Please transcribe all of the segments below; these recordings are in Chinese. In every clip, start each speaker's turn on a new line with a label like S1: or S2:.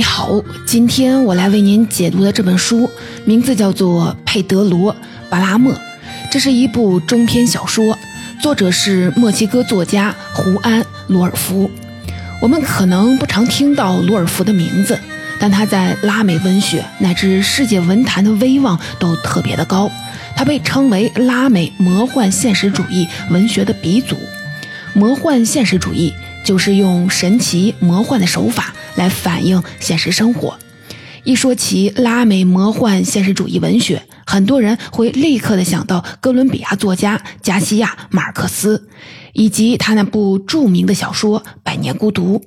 S1: 你好，今天我来为您解读的这本书名字叫做《佩德罗·巴拉莫》，这是一部中篇小说，作者是墨西哥作家胡安·罗尔夫。我们可能不常听到罗尔夫的名字，但他在拉美文学乃至世界文坛的威望都特别的高。他被称为拉美魔幻现实主义文学的鼻祖。魔幻现实主义就是用神奇魔幻的手法。来反映现实生活。一说起拉美魔幻现实主义文学，很多人会立刻的想到哥伦比亚作家加西亚·马尔克斯，以及他那部著名的小说《百年孤独》。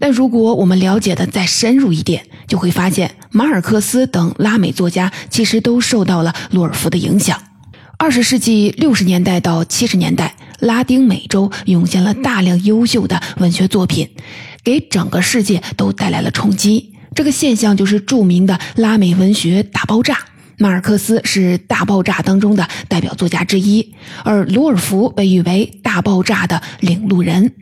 S1: 但如果我们了解的再深入一点，就会发现马尔克斯等拉美作家其实都受到了洛尔夫的影响。二十世纪六十年代到七十年代，拉丁美洲涌现了大量优秀的文学作品。给整个世界都带来了冲击，这个现象就是著名的拉美文学大爆炸。马尔克斯是大爆炸当中的代表作家之一，而罗尔福被誉为大爆炸的领路人。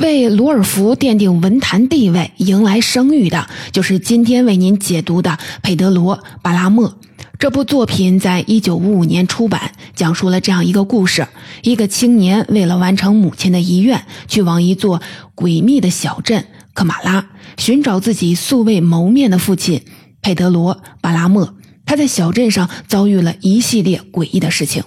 S1: 为罗尔福奠定文坛地位、迎来声誉的，就是今天为您解读的《佩德罗·巴拉莫》。这部作品在一九五五年出版，讲述了这样一个故事：一个青年为了完成母亲的遗愿，去往一座诡秘的小镇科马拉，寻找自己素未谋面的父亲佩德罗·巴拉莫。他在小镇上遭遇了一系列诡异的事情。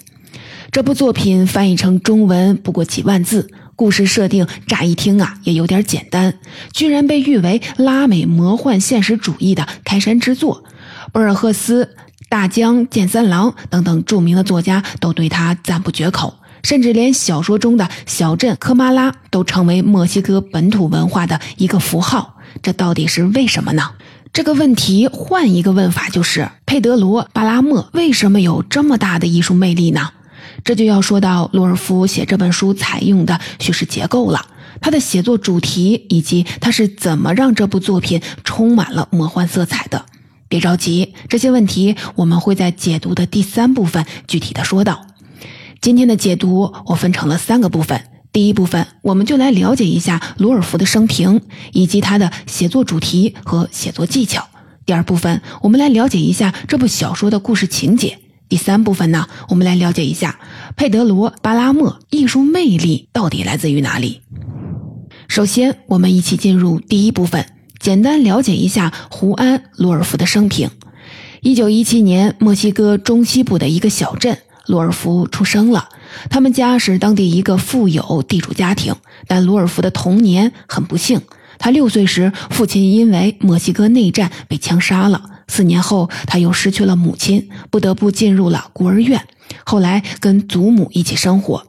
S1: 这部作品翻译成中文不过几万字，故事设定乍一听啊也有点简单，居然被誉为拉美魔幻现实主义的开山之作。博尔赫斯。大江健三郎等等著名的作家都对他赞不绝口，甚至连小说中的小镇科马拉都成为墨西哥本土文化的一个符号。这到底是为什么呢？这个问题换一个问法就是：佩德罗·巴拉莫为什么有这么大的艺术魅力呢？这就要说到洛尔夫写这本书采用的叙事结构了，他的写作主题以及他是怎么让这部作品充满了魔幻色彩的。别着急，这些问题我们会在解读的第三部分具体的说到。今天的解读我分成了三个部分，第一部分我们就来了解一下罗尔福的生平以及他的写作主题和写作技巧。第二部分我们来了解一下这部小说的故事情节。第三部分呢，我们来了解一下佩德罗·巴拉莫艺术魅力到底来自于哪里。首先，我们一起进入第一部分。简单了解一下胡安·罗尔夫的生平。一九一七年，墨西哥中西部的一个小镇，罗尔夫出生了。他们家是当地一个富有地主家庭，但罗尔夫的童年很不幸。他六岁时，父亲因为墨西哥内战被枪杀了。四年后，他又失去了母亲，不得不进入了孤儿院。后来，跟祖母一起生活。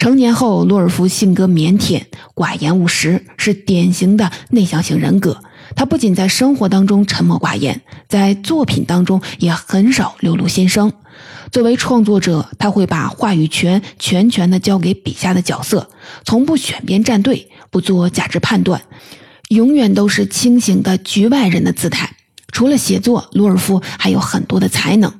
S1: 成年后，罗尔夫性格腼腆、寡言务实，是典型的内向型人格。他不仅在生活当中沉默寡言，在作品当中也很少流露心声。作为创作者，他会把话语权全权的交给笔下的角色，从不选边站队，不做价值判断，永远都是清醒的局外人的姿态。除了写作，罗尔夫还有很多的才能。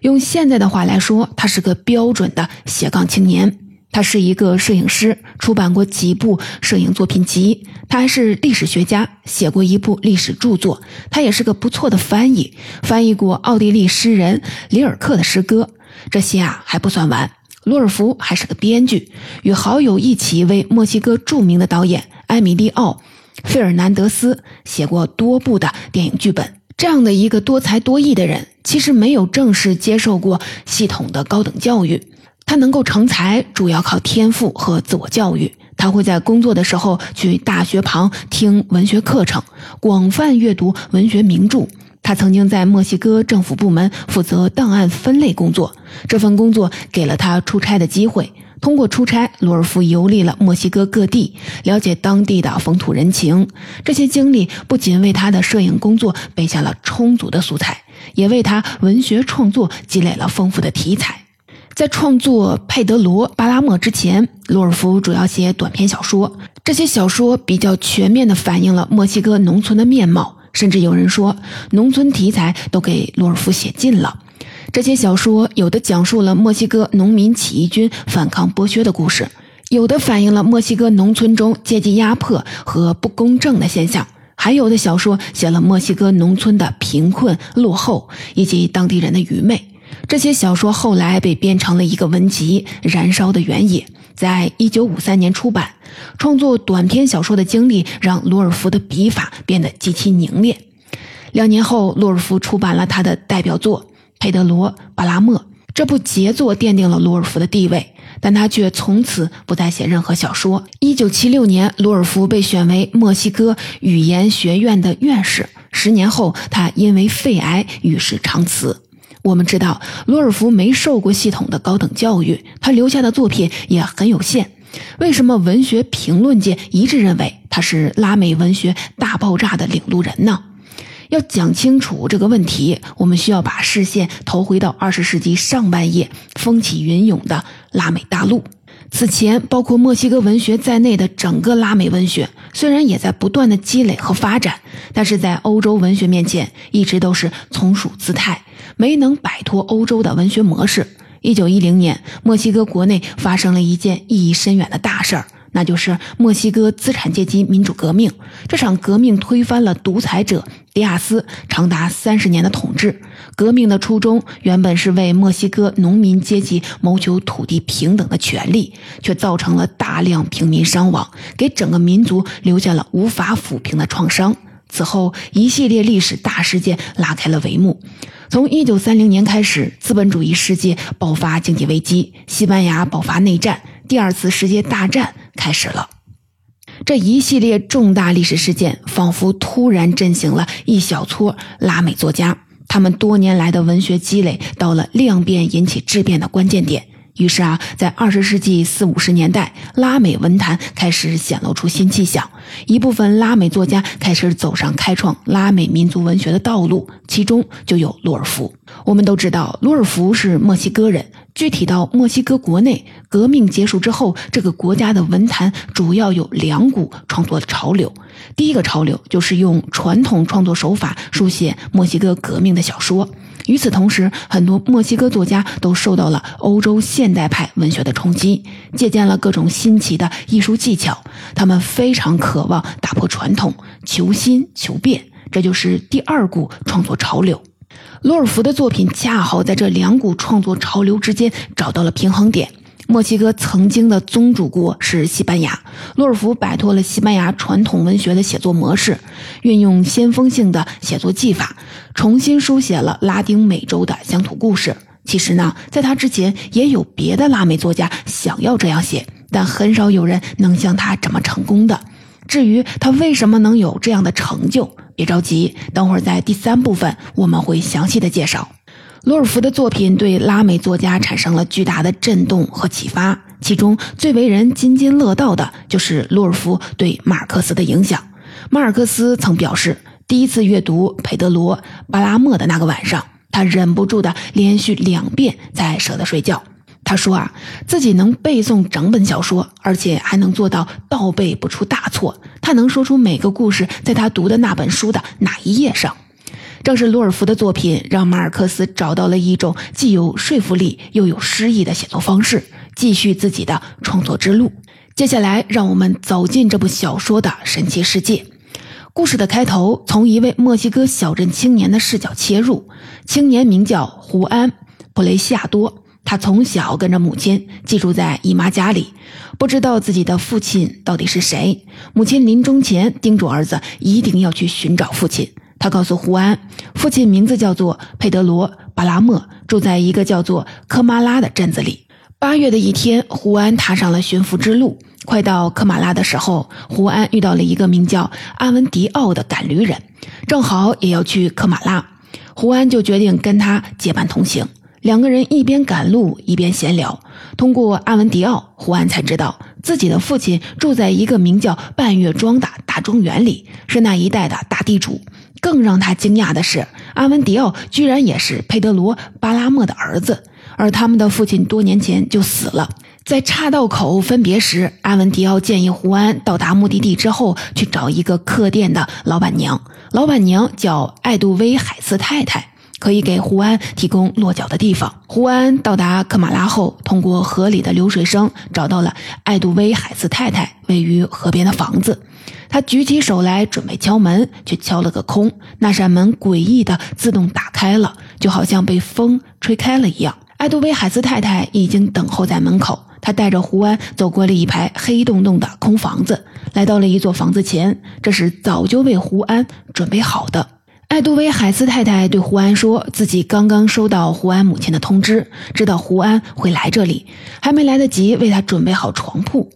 S1: 用现在的话来说，他是个标准的斜杠青年。他是一个摄影师，出版过几部摄影作品集。他还是历史学家，写过一部历史著作。他也是个不错的翻译，翻译过奥地利诗人里尔克的诗歌。这些啊还不算完，罗尔夫还是个编剧，与好友一起为墨西哥著名的导演埃米利奥·费尔南德斯写过多部的电影剧本。这样的一个多才多艺的人，其实没有正式接受过系统的高等教育。他能够成才，主要靠天赋和自我教育。他会在工作的时候去大学旁听文学课程，广泛阅读文学名著。他曾经在墨西哥政府部门负责档案分类工作，这份工作给了他出差的机会。通过出差，罗尔夫游历了墨西哥各地，了解当地的风土人情。这些经历不仅为他的摄影工作备下了充足的素材，也为他文学创作积累了丰富的题材。在创作《佩德罗·巴拉莫》之前，罗尔夫主要写短篇小说。这些小说比较全面地反映了墨西哥农村的面貌，甚至有人说，农村题材都给罗尔夫写尽了。这些小说有的讲述了墨西哥农民起义军反抗剥削的故事，有的反映了墨西哥农村中阶级压迫和不公正的现象。还有的小说写了墨西哥农村的贫困落后以及当地人的愚昧。这些小说后来被编成了一个文集《燃烧的原野》，在一九五三年出版。创作短篇小说的经历让罗尔夫的笔法变得极其凝练。两年后，罗尔夫出版了他的代表作《佩德罗·巴拉莫》。这部杰作奠定了罗尔夫的地位，但他却从此不再写任何小说。一九七六年，罗尔夫被选为墨西哥语言学院的院士。十年后，他因为肺癌与世长辞。我们知道，罗尔福没受过系统的高等教育，他留下的作品也很有限。为什么文学评论界一致认为他是拉美文学大爆炸的领路人呢？要讲清楚这个问题，我们需要把视线投回到二十世纪上半叶风起云涌的拉美大陆。此前，包括墨西哥文学在内的整个拉美文学，虽然也在不断的积累和发展，但是在欧洲文学面前，一直都是从属姿态，没能摆脱欧洲的文学模式。一九一零年，墨西哥国内发生了一件意义深远的大事儿。那就是墨西哥资产阶级民主革命。这场革命推翻了独裁者迪亚斯长达三十年的统治。革命的初衷原本是为墨西哥农民阶级谋求土地平等的权利，却造成了大量平民伤亡，给整个民族留下了无法抚平的创伤。此后，一系列历史大事件拉开了帷幕。从一九三零年开始，资本主义世界爆发经济危机，西班牙爆发内战，第二次世界大战开始了。这一系列重大历史事件，仿佛突然震醒了一小撮拉美作家，他们多年来的文学积累到了量变引起质变的关键点。于是啊，在二十世纪四五十年代，拉美文坛开始显露出新气象。一部分拉美作家开始走上开创拉美民族文学的道路，其中就有洛尔夫。我们都知道，洛尔夫是墨西哥人。具体到墨西哥国内，革命结束之后，这个国家的文坛主要有两股创作潮流。第一个潮流就是用传统创作手法书写墨西哥革命的小说。与此同时，很多墨西哥作家都受到了欧洲现代派文学的冲击，借鉴了各种新奇的艺术技巧。他们非常渴望打破传统，求新求变，这就是第二股创作潮流。罗尔福的作品恰好在这两股创作潮流之间找到了平衡点。墨西哥曾经的宗主国是西班牙，洛尔夫摆脱了西班牙传统文学的写作模式，运用先锋性的写作技法，重新书写了拉丁美洲的乡土故事。其实呢，在他之前也有别的拉美作家想要这样写，但很少有人能像他这么成功的。至于他为什么能有这样的成就，别着急，等会儿在第三部分我们会详细的介绍。罗尔夫的作品对拉美作家产生了巨大的震动和启发，其中最为人津津乐道的就是罗尔夫对马尔克斯的影响。马尔克斯曾表示，第一次阅读佩德罗·巴拉莫的那个晚上，他忍不住的连续两遍才舍得睡觉。他说啊，自己能背诵整本小说，而且还能做到倒背不出大错。他能说出每个故事在他读的那本书的哪一页上。正是鲁尔夫的作品，让马尔克斯找到了一种既有说服力又有诗意的写作方式，继续自己的创作之路。接下来，让我们走进这部小说的神奇世界。故事的开头从一位墨西哥小镇青年的视角切入。青年名叫胡安·普雷西亚多，他从小跟着母亲寄住在姨妈家里，不知道自己的父亲到底是谁。母亲临终前叮嘱儿子一定要去寻找父亲。他告诉胡安，父亲名字叫做佩德罗·巴拉莫，住在一个叫做科马拉的镇子里。八月的一天，胡安踏上了寻父之路。快到科马拉的时候，胡安遇到了一个名叫阿文迪奥的赶驴人，正好也要去科马拉。胡安就决定跟他结伴同行。两个人一边赶路一边闲聊。通过阿文迪奥，胡安才知道自己的父亲住在一个名叫半月庄的大庄园里，是那一带的大地主。更让他惊讶的是，阿文迪奥居然也是佩德罗·巴拉莫的儿子，而他们的父亲多年前就死了。在岔道口分别时，阿文迪奥建议胡安到达目的地之后去找一个客店的老板娘，老板娘叫艾杜威海斯太太，可以给胡安提供落脚的地方。胡安到达科马拉后，通过河里的流水声找到了艾杜威海斯太太位于河边的房子。他举起手来准备敲门，却敲了个空。那扇门诡异的自动打开了，就好像被风吹开了一样。艾杜威海斯太太已经等候在门口。他带着胡安走过了一排黑洞洞的空房子，来到了一座房子前。这是早就为胡安准备好的。艾杜威海斯太太对胡安说：“自己刚刚收到胡安母亲的通知，知道胡安会来这里，还没来得及为他准备好床铺。”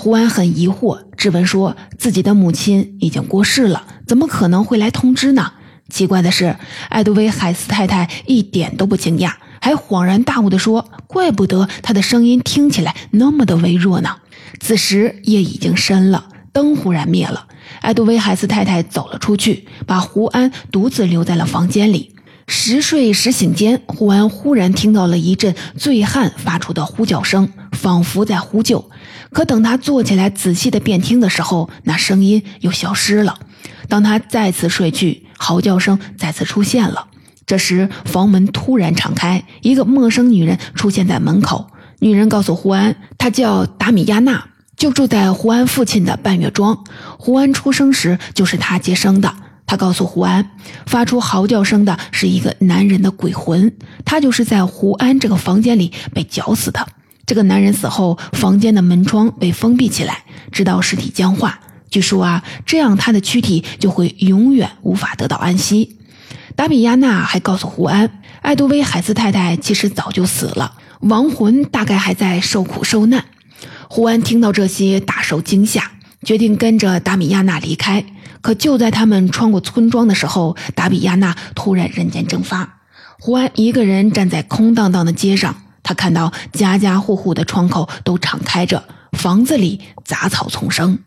S1: 胡安很疑惑，质问说：“自己的母亲已经过世了，怎么可能会来通知呢？”奇怪的是，艾杜威海斯太太一点都不惊讶，还恍然大悟地说：“怪不得他的声音听起来那么的微弱呢。”此时夜已经深了，灯忽然灭了。艾杜威海斯太太走了出去，把胡安独自留在了房间里。时睡时醒间，胡安忽然听到了一阵醉汉发出的呼叫声，仿佛在呼救。可等他坐起来仔细的辨听的时候，那声音又消失了。当他再次睡去，嚎叫声再次出现了。这时，房门突然敞开，一个陌生女人出现在门口。女人告诉胡安，她叫达米亚娜。就住在胡安父亲的半月庄，胡安出生时就是他接生的。他告诉胡安，发出嚎叫声的是一个男人的鬼魂，他就是在胡安这个房间里被绞死的。这个男人死后，房间的门窗被封闭起来，直到尸体僵化。据说啊，这样他的躯体就会永远无法得到安息。达比亚娜还告诉胡安，艾杜威海斯太太其实早就死了，亡魂大概还在受苦受难。胡安听到这些，大受惊吓，决定跟着达米亚娜离开。可就在他们穿过村庄的时候，达比亚娜突然人间蒸发。胡安一个人站在空荡荡的街上，他看到家家户户的窗口都敞开着，房子里杂草丛生。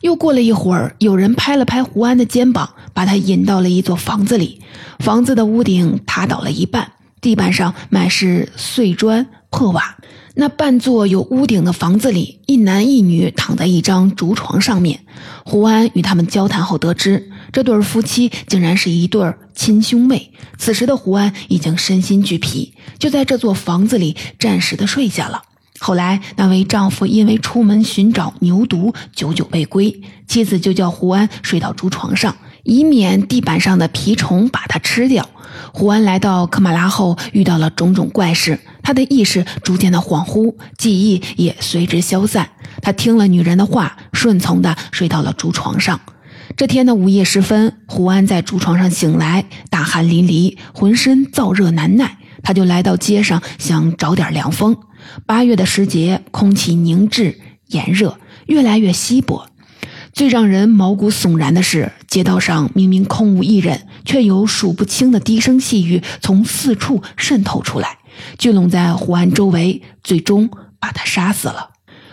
S1: 又过了一会儿，有人拍了拍胡安的肩膀，把他引到了一座房子里。房子的屋顶塌倒了一半，地板上满是碎砖破瓦。那半座有屋顶的房子里，一男一女躺在一张竹床上面。胡安与他们交谈后得知，这对夫妻竟然是一对亲兄妹。此时的胡安已经身心俱疲，就在这座房子里暂时的睡下了。后来，那位丈夫因为出门寻找牛犊，久久未归，妻子就叫胡安睡到竹床上，以免地板上的蜱虫把他吃掉。胡安来到科马拉后，遇到了种种怪事。他的意识逐渐的恍惚，记忆也随之消散。他听了女人的话，顺从的睡到了竹床上。这天的午夜时分，胡安在竹床上醒来，大汗淋漓，浑身燥热难耐。他就来到街上，想找点凉风。八月的时节，空气凝滞炎热，越来越稀薄。最让人毛骨悚然的是，街道上明明空无一人，却有数不清的低声细语从四处渗透出来。聚拢在胡安周围，最终把他杀死了。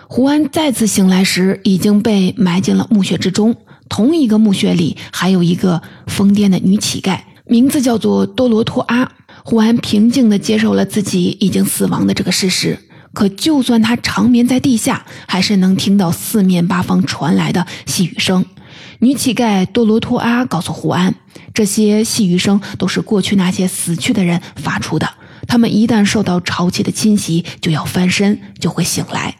S1: 胡安再次醒来时，已经被埋进了墓穴之中。同一个墓穴里，还有一个疯癫的女乞丐，名字叫做多罗托阿。胡安平静地接受了自己已经死亡的这个事实。可就算他长眠在地下，还是能听到四面八方传来的细语声。女乞丐多罗托阿告诉胡安，这些细语声都是过去那些死去的人发出的。他们一旦受到潮气的侵袭，就要翻身，就会醒来。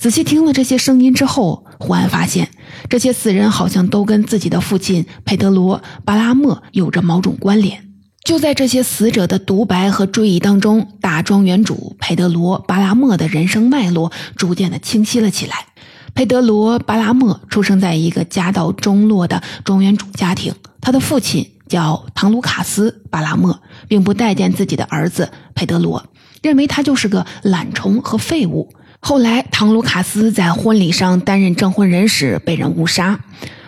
S1: 仔细听了这些声音之后，胡安发现，这些死人好像都跟自己的父亲佩德罗·巴拉莫有着某种关联。就在这些死者的独白和追忆当中，大庄园主佩德罗·巴拉莫的人生脉络逐渐的清晰了起来。佩德罗·巴拉莫出生在一个家道中落的庄园主家庭，他的父亲。叫唐卢卡斯·巴拉莫，并不待见自己的儿子佩德罗，认为他就是个懒虫和废物。后来，唐卢卡斯在婚礼上担任证婚人时被人误杀。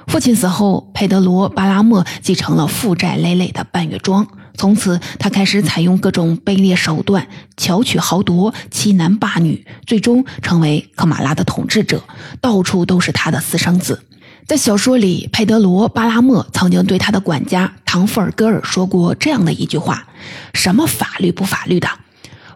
S1: 父亲死后，佩德罗·巴拉莫继承了负债累累的半月庄。从此，他开始采用各种卑劣手段，巧取豪夺，欺男霸女，最终成为科马拉的统治者。到处都是他的私生子。在小说里，佩德罗·巴拉莫曾经对他的管家唐·富尔戈尔说过这样的一句话：“什么法律不法律的，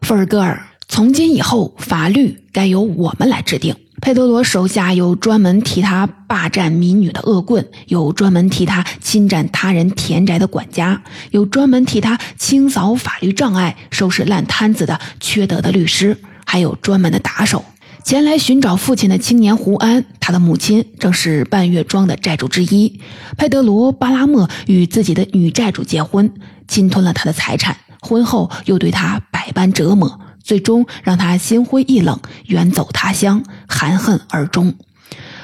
S1: 富尔戈尔，从今以后，法律该由我们来制定。”佩德罗手下有专门替他霸占民女的恶棍，有专门替他侵占他人田宅的管家，有专门替他清扫法律障碍、收拾烂摊子的缺德的律师，还有专门的打手。前来寻找父亲的青年胡安，他的母亲正是半月庄的债主之一。佩德罗·巴拉莫与自己的女债主结婚，侵吞了他的财产，婚后又对他百般折磨，最终让他心灰意冷，远走他乡，含恨而终。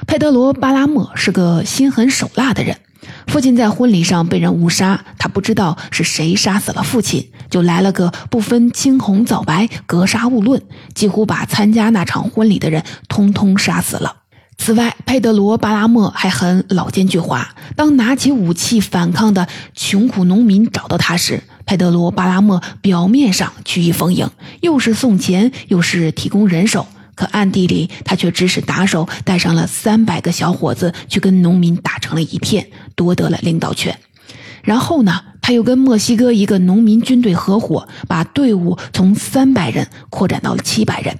S1: 佩德罗·巴拉莫是个心狠手辣的人。父亲在婚礼上被人误杀，他不知道是谁杀死了父亲，就来了个不分青红皂白，格杀勿论，几乎把参加那场婚礼的人通通杀死了。此外，佩德罗·巴拉莫还很老奸巨猾。当拿起武器反抗的穷苦农民找到他时，佩德罗·巴拉莫表面上曲意逢迎，又是送钱，又是提供人手。可暗地里，他却指使打手带上了三百个小伙子去跟农民打成了一片，夺得了领导权。然后呢，他又跟墨西哥一个农民军队合伙，把队伍从三百人扩展到了七百人。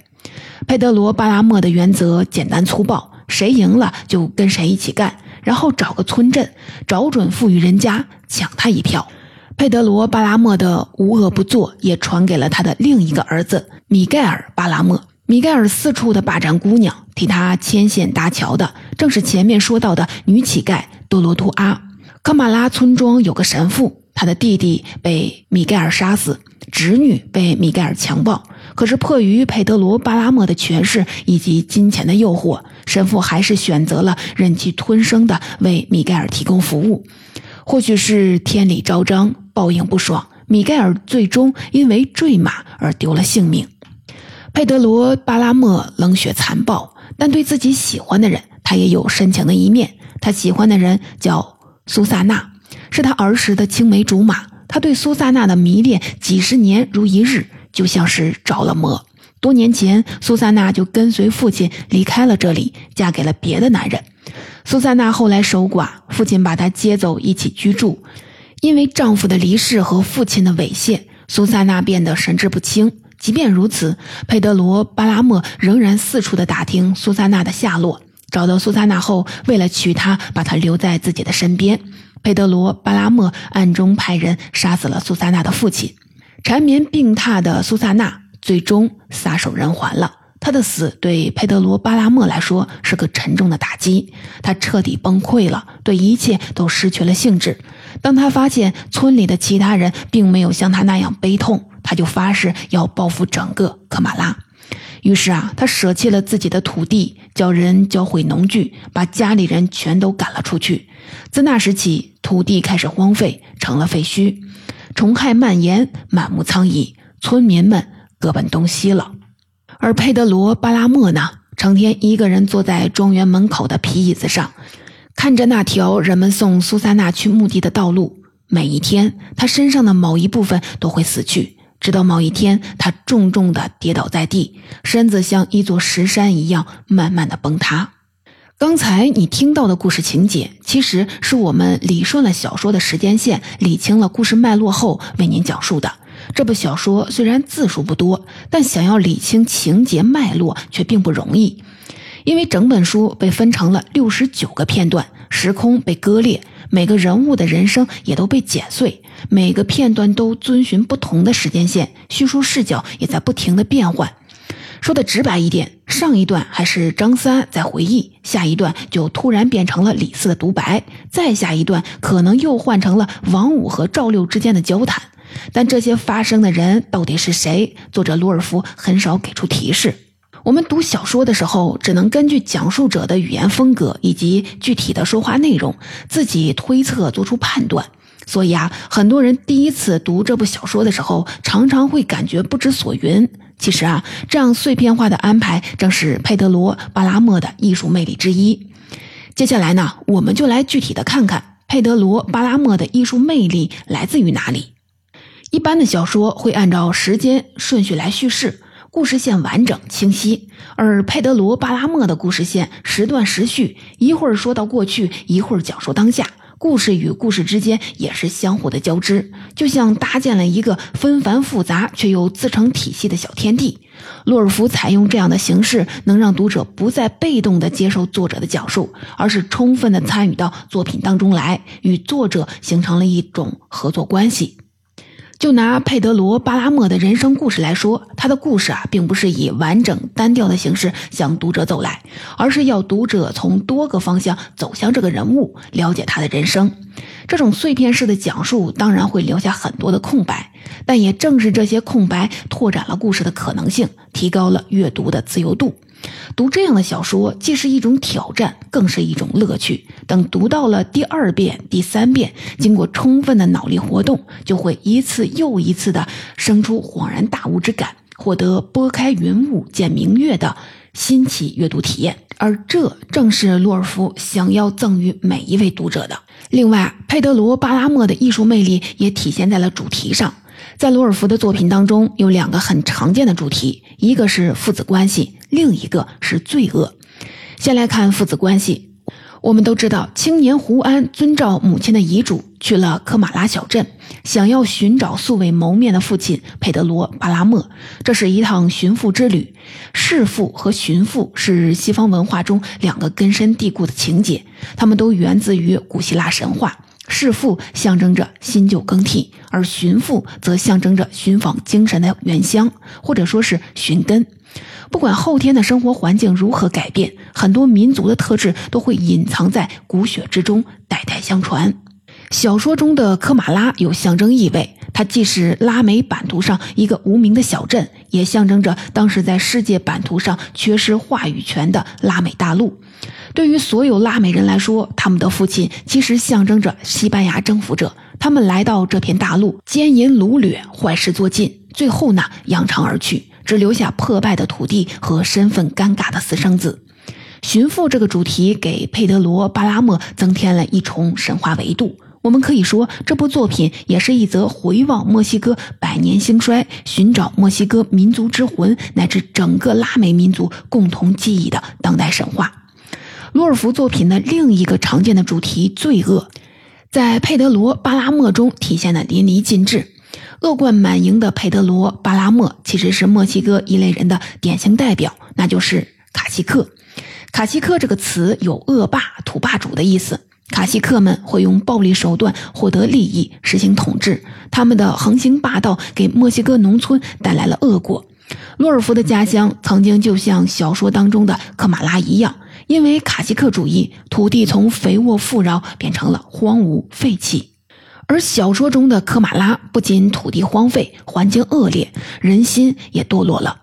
S1: 佩德罗·巴拉莫的原则简单粗暴：谁赢了就跟谁一起干，然后找个村镇，找准富裕人家抢他一票。佩德罗·巴拉莫的无恶不作也传给了他的另一个儿子米盖尔·巴拉莫。米盖尔四处的霸占姑娘，替他牵线搭桥的，正是前面说到的女乞丐多罗图阿。科马拉村庄有个神父，他的弟弟被米盖尔杀死，侄女被米盖尔强暴。可是迫于佩德罗·巴拉莫的权势以及金钱的诱惑，神父还是选择了忍气吞声的为米盖尔提供服务。或许是天理昭彰，报应不爽，米盖尔最终因为坠马而丢了性命。佩德罗·巴拉莫冷血残暴，但对自己喜欢的人，他也有深情的一面。他喜欢的人叫苏萨娜，是他儿时的青梅竹马。他对苏萨娜的迷恋几十年如一日，就像是着了魔。多年前，苏萨娜就跟随父亲离开了这里，嫁给了别的男人。苏萨娜后来守寡，父亲把她接走一起居住。因为丈夫的离世和父亲的猥亵，苏萨娜变得神志不清。即便如此，佩德罗·巴拉莫仍然四处的打听苏萨娜的下落。找到苏萨娜后，为了娶她，把她留在自己的身边。佩德罗·巴拉莫暗中派人杀死了苏萨娜的父亲。缠绵病榻的苏萨娜最终撒手人寰了。他的死对佩德罗·巴拉莫来说是个沉重的打击，他彻底崩溃了，对一切都失去了兴致。当他发现村里的其他人并没有像他那样悲痛，他就发誓要报复整个科马拉。于是啊，他舍弃了自己的土地，叫人教会农具，把家里人全都赶了出去。自那时起，土地开始荒废，成了废墟，虫害蔓延，满目苍夷，村民们各奔东西了。而佩德罗·巴拉莫呢，成天一个人坐在庄园门口的皮椅子上，看着那条人们送苏珊娜去墓地的道路。每一天，他身上的某一部分都会死去。直到某一天，他重重的跌倒在地，身子像一座石山一样慢慢的崩塌。刚才你听到的故事情节，其实是我们理顺了小说的时间线，理清了故事脉络后为您讲述的。这部小说虽然字数不多，但想要理清情节脉络却并不容易，因为整本书被分成了六十九个片段，时空被割裂。每个人物的人生也都被剪碎，每个片段都遵循不同的时间线，叙述视角也在不停的变换。说的直白一点，上一段还是张三在回忆，下一段就突然变成了李四的独白，再下一段可能又换成了王五和赵六之间的交谈。但这些发生的人到底是谁？作者鲁尔夫很少给出提示。我们读小说的时候，只能根据讲述者的语言风格以及具体的说话内容，自己推测做出判断。所以啊，很多人第一次读这部小说的时候，常常会感觉不知所云。其实啊，这样碎片化的安排，正是佩德罗·巴拉莫的艺术魅力之一。接下来呢，我们就来具体的看看佩德罗·巴拉莫的艺术魅力来自于哪里。一般的小说会按照时间顺序来叙事。故事线完整清晰，而佩德罗·巴拉莫的故事线时断时续，一会儿说到过去，一会儿讲述当下，故事与故事之间也是相互的交织，就像搭建了一个纷繁复杂却又自成体系的小天地。洛尔夫采用这样的形式，能让读者不再被动地接受作者的讲述，而是充分地参与到作品当中来，与作者形成了一种合作关系。就拿佩德罗·巴拉莫的人生故事来说，他的故事啊，并不是以完整单调的形式向读者走来，而是要读者从多个方向走向这个人物，了解他的人生。这种碎片式的讲述当然会留下很多的空白，但也正是这些空白，拓展了故事的可能性，提高了阅读的自由度。读这样的小说，既是一种挑战，更是一种乐趣。等读到了第二遍、第三遍，经过充分的脑力活动，就会一次又一次的生出恍然大悟之感，获得拨开云雾见明月的新奇阅读体验。而这正是洛尔夫想要赠予每一位读者的。另外，佩德罗·巴拉莫的艺术魅力也体现在了主题上。在罗尔福的作品当中，有两个很常见的主题，一个是父子关系，另一个是罪恶。先来看父子关系。我们都知道，青年胡安遵照母亲的遗嘱去了科马拉小镇，想要寻找素未谋面的父亲佩德罗·巴拉莫。这是一趟寻父之旅。弑父和寻父是西方文化中两个根深蒂固的情节，它们都源自于古希腊神话。弑父象征着新旧更替，而寻父则象征着寻访精神的原乡，或者说是寻根。不管后天的生活环境如何改变，很多民族的特质都会隐藏在骨血之中，代代相传。小说中的科马拉有象征意味，它既是拉美版图上一个无名的小镇，也象征着当时在世界版图上缺失话语权的拉美大陆。对于所有拉美人来说，他们的父亲其实象征着西班牙征服者，他们来到这片大陆，奸淫掳掠，坏事做尽，最后呢扬长而去。只留下破败的土地和身份尴尬的私生子。寻父这个主题给佩德罗·巴拉莫增添了一重神话维度。我们可以说，这部作品也是一则回望墨西哥百年兴衰、寻找墨西哥民族之魂乃至整个拉美民族共同记忆的当代神话。罗尔福作品的另一个常见的主题——罪恶，在佩德罗·巴拉莫中体现的淋漓尽致。恶贯满盈的佩德罗·巴拉莫其实是墨西哥一类人的典型代表，那就是卡西克。卡西克这个词有恶霸、土霸主的意思。卡西克们会用暴力手段获得利益，实行统治。他们的横行霸道给墨西哥农村带来了恶果。洛尔夫的家乡曾经就像小说当中的科马拉一样，因为卡西克主义，土地从肥沃富饶变成了荒芜废弃。而小说中的科马拉不仅土地荒废，环境恶劣，人心也堕落了。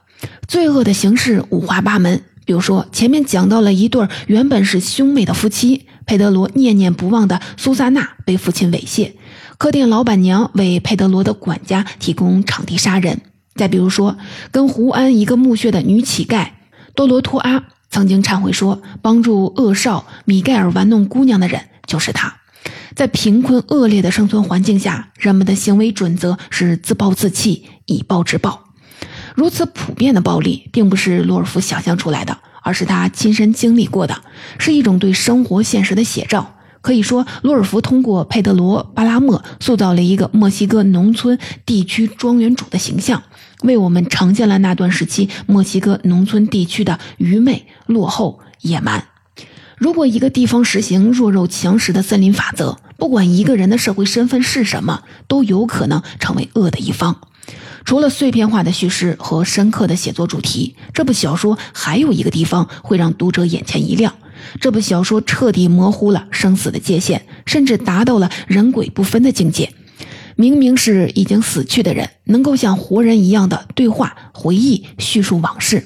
S1: 罪恶的形式五花八门。比如说，前面讲到了一对原本是兄妹的夫妻，佩德罗念念不忘的苏萨娜被父亲猥亵，客店老板娘为佩德罗的管家提供场地杀人。再比如说，跟胡安一个墓穴的女乞丐多罗托阿曾经忏悔说，帮助恶少米盖尔玩弄姑娘的人就是他。在贫困恶劣的生存环境下，人们的行为准则是自暴自弃、以暴制暴。如此普遍的暴力，并不是罗尔夫想象出来的，而是他亲身经历过的，是一种对生活现实的写照。可以说，罗尔夫通过佩德罗·巴拉莫塑造了一个墨西哥农村地区庄园主的形象，为我们呈现了那段时期墨西哥农村地区的愚昧、落后、野蛮。如果一个地方实行弱肉强食的森林法则，不管一个人的社会身份是什么，都有可能成为恶的一方。除了碎片化的叙事和深刻的写作主题，这部小说还有一个地方会让读者眼前一亮：这部小说彻底模糊了生死的界限，甚至达到了人鬼不分的境界。明明是已经死去的人，能够像活人一样的对话、回忆、叙述往事。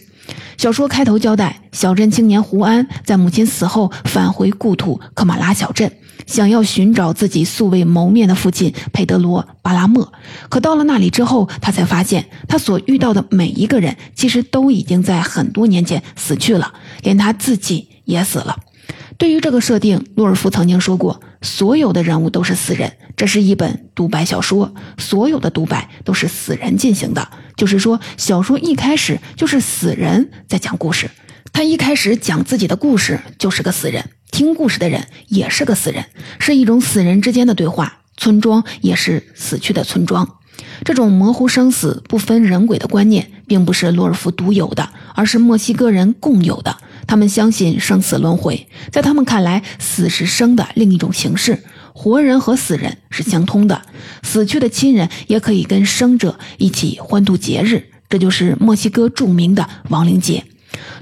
S1: 小说开头交代，小镇青年胡安在母亲死后返回故土科马拉小镇，想要寻找自己素未谋面的父亲佩德罗·巴拉莫。可到了那里之后，他才发现，他所遇到的每一个人，其实都已经在很多年前死去了，连他自己也死了。对于这个设定，洛尔夫曾经说过：“所有的人物都是死人。”这是一本独白小说，所有的独白都是死人进行的。就是说，小说一开始就是死人在讲故事。他一开始讲自己的故事就是个死人，听故事的人也是个死人，是一种死人之间的对话。村庄也是死去的村庄。这种模糊生死、不分人鬼的观念，并不是洛尔夫独有的，而是墨西哥人共有的。他们相信生死轮回，在他们看来，死是生的另一种形式。活人和死人是相通的，死去的亲人也可以跟生者一起欢度节日，这就是墨西哥著名的亡灵节。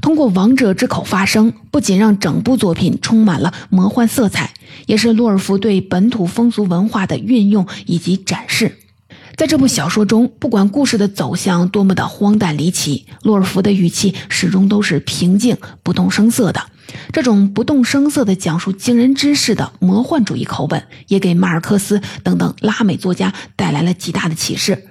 S1: 通过亡者之口发声，不仅让整部作品充满了魔幻色彩，也是洛尔夫对本土风俗文化的运用以及展示。在这部小说中，不管故事的走向多么的荒诞离奇，洛尔福的语气始终都是平静、不动声色的。这种不动声色的讲述惊人之事的魔幻主义口吻，也给马尔克斯等等拉美作家带来了极大的启示。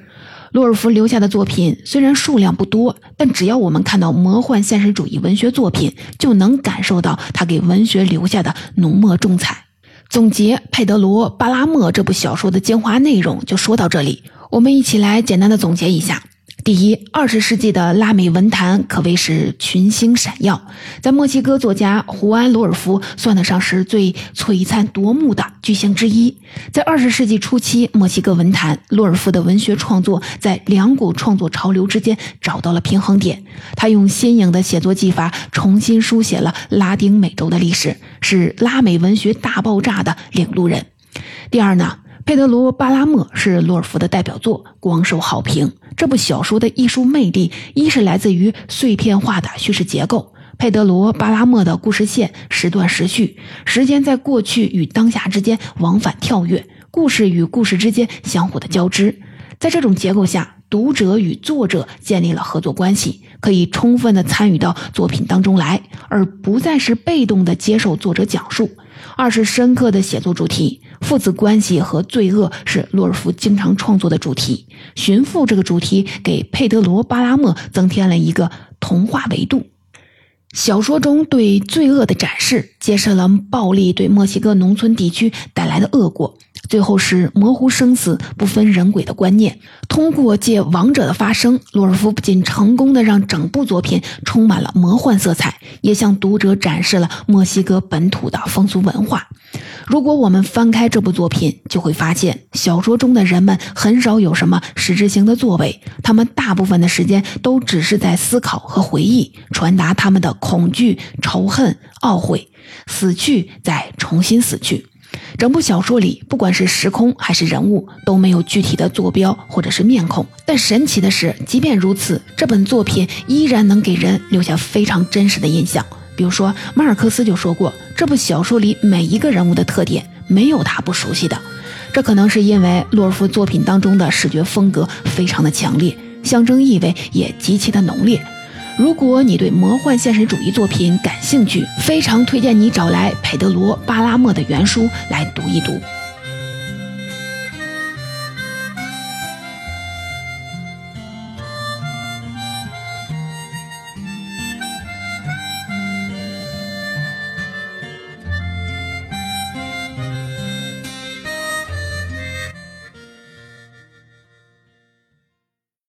S1: 洛尔夫留下的作品虽然数量不多，但只要我们看到魔幻现实主义文学作品，就能感受到他给文学留下的浓墨重彩。总结佩德罗·巴拉莫这部小说的精华内容就说到这里，我们一起来简单的总结一下。第一，二十世纪的拉美文坛可谓是群星闪耀，在墨西哥作家胡安·罗尔夫算得上是最璀璨夺目的巨星之一。在二十世纪初期，墨西哥文坛，罗尔夫的文学创作在两股创作潮流之间找到了平衡点。他用新颖的写作技法重新书写了拉丁美洲的历史，是拉美文学大爆炸的领路人。第二呢？佩德罗·巴拉莫是洛尔福的代表作，广受好评。这部小说的艺术魅力，一是来自于碎片化的叙事结构。佩德罗·巴拉莫的故事线时断时续，时间在过去与当下之间往返跳跃，故事与故事之间相互的交织。在这种结构下，读者与作者建立了合作关系，可以充分的参与到作品当中来，而不再是被动的接受作者讲述。二是深刻的写作主题，父子关系和罪恶是洛尔夫经常创作的主题。寻父这个主题给佩德罗·巴拉莫增添了一个童话维度。小说中对罪恶的展示，揭示了暴力对墨西哥农村地区带来的恶果。最后是模糊生死不分人鬼的观念。通过借亡者的发声，洛尔夫不仅成功的让整部作品充满了魔幻色彩，也向读者展示了墨西哥本土的风俗文化。如果我们翻开这部作品，就会发现小说中的人们很少有什么实质性的作为，他们大部分的时间都只是在思考和回忆，传达他们的恐惧、仇恨、懊悔，死去再重新死去。整部小说里，不管是时空还是人物，都没有具体的坐标或者是面孔。但神奇的是，即便如此，这本作品依然能给人留下非常真实的印象。比如说，马尔克斯就说过，这部小说里每一个人物的特点，没有他不熟悉的。这可能是因为洛尔夫作品当中的视觉风格非常的强烈，象征意味也极其的浓烈。如果你对魔幻现实主义作品感兴趣，非常推荐你找来佩德罗·巴拉莫的原书来读一读。